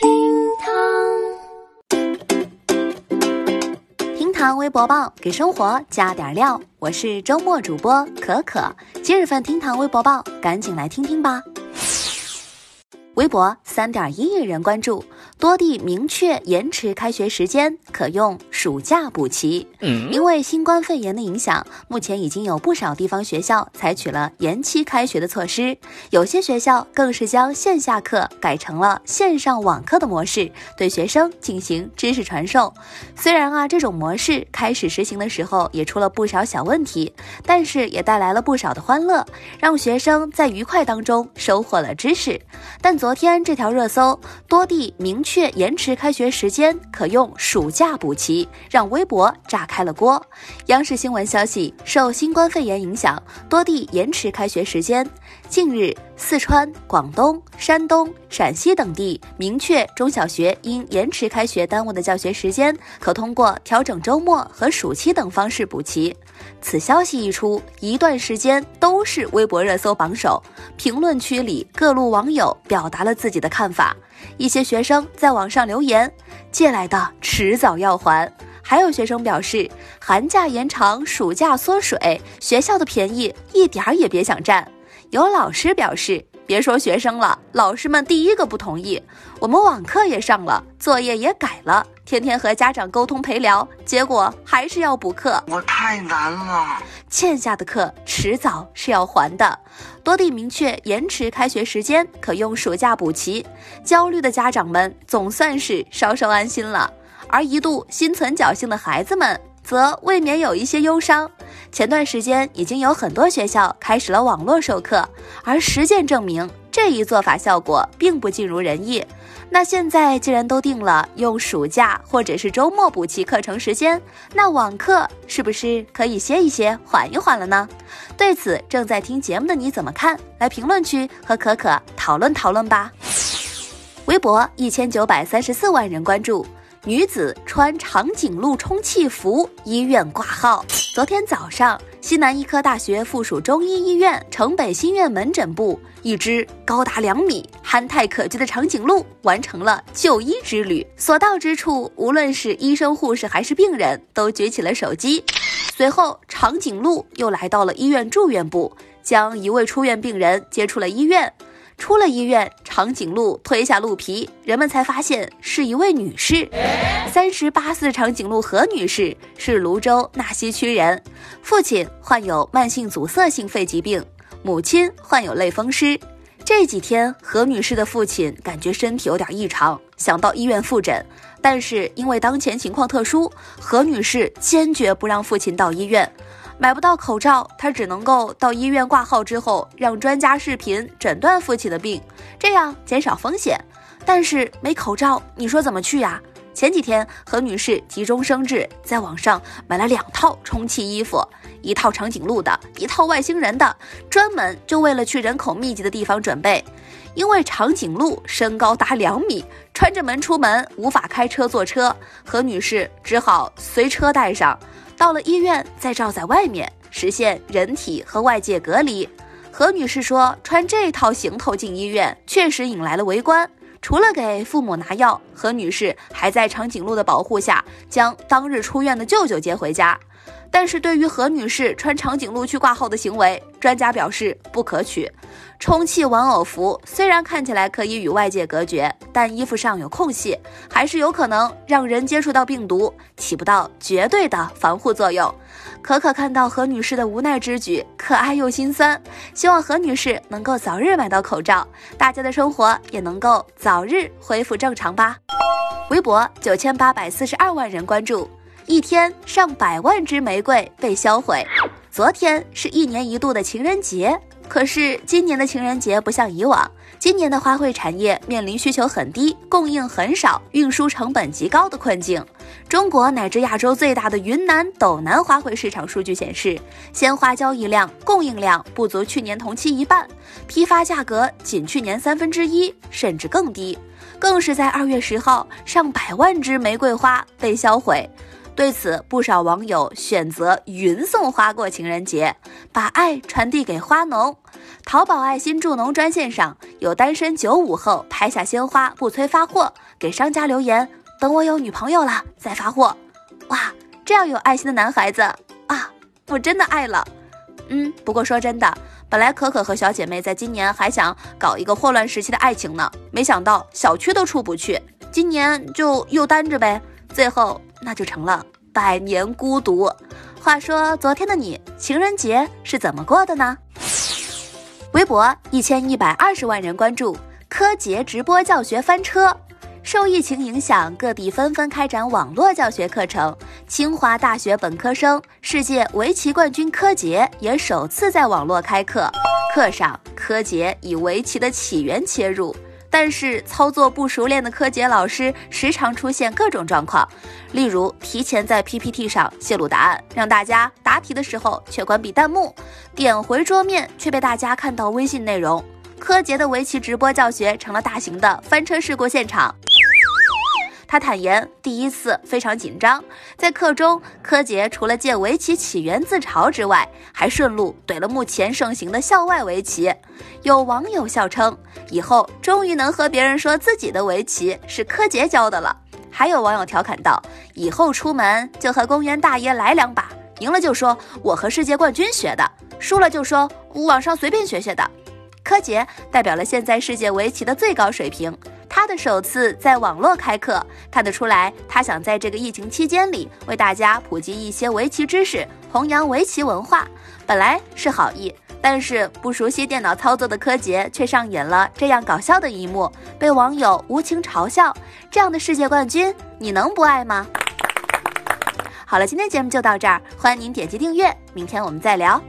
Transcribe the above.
厅堂厅堂微博报，给生活加点料。我是周末主播可可。今日份厅堂微博报，赶紧来听听吧。微博三点一亿人关注，多地明确延迟开学时间，可用暑假补齐。因为新冠肺炎的影响，目前已经有不少地方学校采取了延期开学的措施，有些学校更是将线下课改成了线上网课的模式，对学生进行知识传授。虽然啊，这种模式开始实行的时候也出了不少小问题，但是也带来了不少的欢乐，让学生在愉快当中收获了知识。但昨天这条热搜，多地明确延迟开学时间，可用暑假补齐，让微博炸开了锅。央视新闻消息，受新冠肺炎影响，多地延迟开学时间。近日，四川、广东、山东、陕西等地明确中小学因延迟开学耽误的教学时间，可通过调整周末和暑期等方式补齐。此消息一出，一段时间都是微博热搜榜首。评论区里，各路网友表达了自己的看法。一些学生在网上留言：“借来的迟早要还。”还有学生表示：“寒假延长，暑假缩水，学校的便宜一点儿也别想占。”有老师表示：“别说学生了，老师们第一个不同意。我们网课也上了，作业也改了，天天和家长沟通陪聊，结果还是要补课。我太难了，欠下的课迟早是要还的。多地明确延迟开学时间，可用暑假补齐。焦虑的家长们总算是稍稍安心了，而一度心存侥幸的孩子们。”则未免有一些忧伤。前段时间已经有很多学校开始了网络授课，而实践证明这一做法效果并不尽如人意。那现在既然都定了用暑假或者是周末补齐课程时间，那网课是不是可以歇一歇、缓一缓了呢？对此，正在听节目的你怎么看？来评论区和可可讨论讨论吧。微博一千九百三十四万人关注。女子穿长颈鹿充气服医院挂号。昨天早上，西南医科大学附属中医医院城北新院门诊部，一只高达两米、憨态可掬的长颈鹿完成了就医之旅。所到之处，无论是医生、护士还是病人，都举起了手机。随后，长颈鹿又来到了医院住院部，将一位出院病人接出了医院。出了医院，长颈鹿推下鹿皮，人们才发现是一位女士。三十八岁长颈鹿何女士是泸州纳溪区人，父亲患有慢性阻塞性肺疾病，母亲患有类风湿。这几天，何女士的父亲感觉身体有点异常，想到医院复诊，但是因为当前情况特殊，何女士坚决不让父亲到医院。买不到口罩，他只能够到医院挂号之后，让专家视频诊断父亲的病，这样减少风险。但是没口罩，你说怎么去呀？前几天何女士急中生智，在网上买了两套充气衣服，一套长颈鹿的，一套外星人的，专门就为了去人口密集的地方准备。因为长颈鹿身高达两米，穿着门出门无法开车坐车，何女士只好随车带上。到了医院，再罩在外面，实现人体和外界隔离。何女士说，穿这套行头进医院，确实引来了围观。除了给父母拿药，何女士还在长颈鹿的保护下，将当日出院的舅舅接回家。但是对于何女士穿长颈鹿去挂号的行为，专家表示不可取。充气玩偶服虽然看起来可以与外界隔绝，但衣服上有空隙，还是有可能让人接触到病毒，起不到绝对的防护作用。可可看到何女士的无奈之举，可爱又心酸，希望何女士能够早日买到口罩，大家的生活也能够早日恢复正常吧。微博九千八百四十二万人关注。一天上百万支玫瑰被销毁。昨天是一年一度的情人节，可是今年的情人节不像以往，今年的花卉产业面临需求很低、供应很少、运输成本极高的困境。中国乃至亚洲最大的云南斗南花卉市场数据显示，鲜花交易量、供应量不足去年同期一半，批发价格仅去年三分之一，甚至更低。更是在二月十号，上百万支玫瑰花被销毁。对此，不少网友选择云送花过情人节，把爱传递给花农。淘宝爱心助农专线上有单身九五后拍下鲜花不催发货，给商家留言：“等我有女朋友了再发货。”哇，这样有爱心的男孩子啊，我真的爱了。嗯，不过说真的，本来可可和小姐妹在今年还想搞一个霍乱时期的爱情呢，没想到小区都出不去，今年就又单着呗，最后那就成了百年孤独。话说昨天的你情人节是怎么过的呢？微博一千一百二十万人关注，柯洁直播教学翻车。受疫情影响，各地纷纷开展网络教学课程。清华大学本科生、世界围棋冠军柯洁也首次在网络开课。课上，柯洁以围棋的起源切入，但是操作不熟练的柯洁老师时常出现各种状况，例如提前在 PPT 上泄露答案，让大家答题的时候却关闭弹幕，点回桌面却被大家看到微信内容。柯洁的围棋直播教学成了大型的翻车事故现场。他坦言，第一次非常紧张。在课中，柯洁除了借围棋起源自嘲之外，还顺路怼了目前盛行的校外围棋。有网友笑称，以后终于能和别人说自己的围棋是柯洁教的了。还有网友调侃道，以后出门就和公园大爷来两把，赢了就说我和世界冠军学的，输了就说网上随便学学的。柯洁代表了现在世界围棋的最高水平。他的首次在网络开课，看得出来，他想在这个疫情期间里为大家普及一些围棋知识，弘扬围棋文化。本来是好意，但是不熟悉电脑操作的柯洁却上演了这样搞笑的一幕，被网友无情嘲笑。这样的世界冠军，你能不爱吗？好了，今天节目就到这儿，欢迎您点击订阅，明天我们再聊。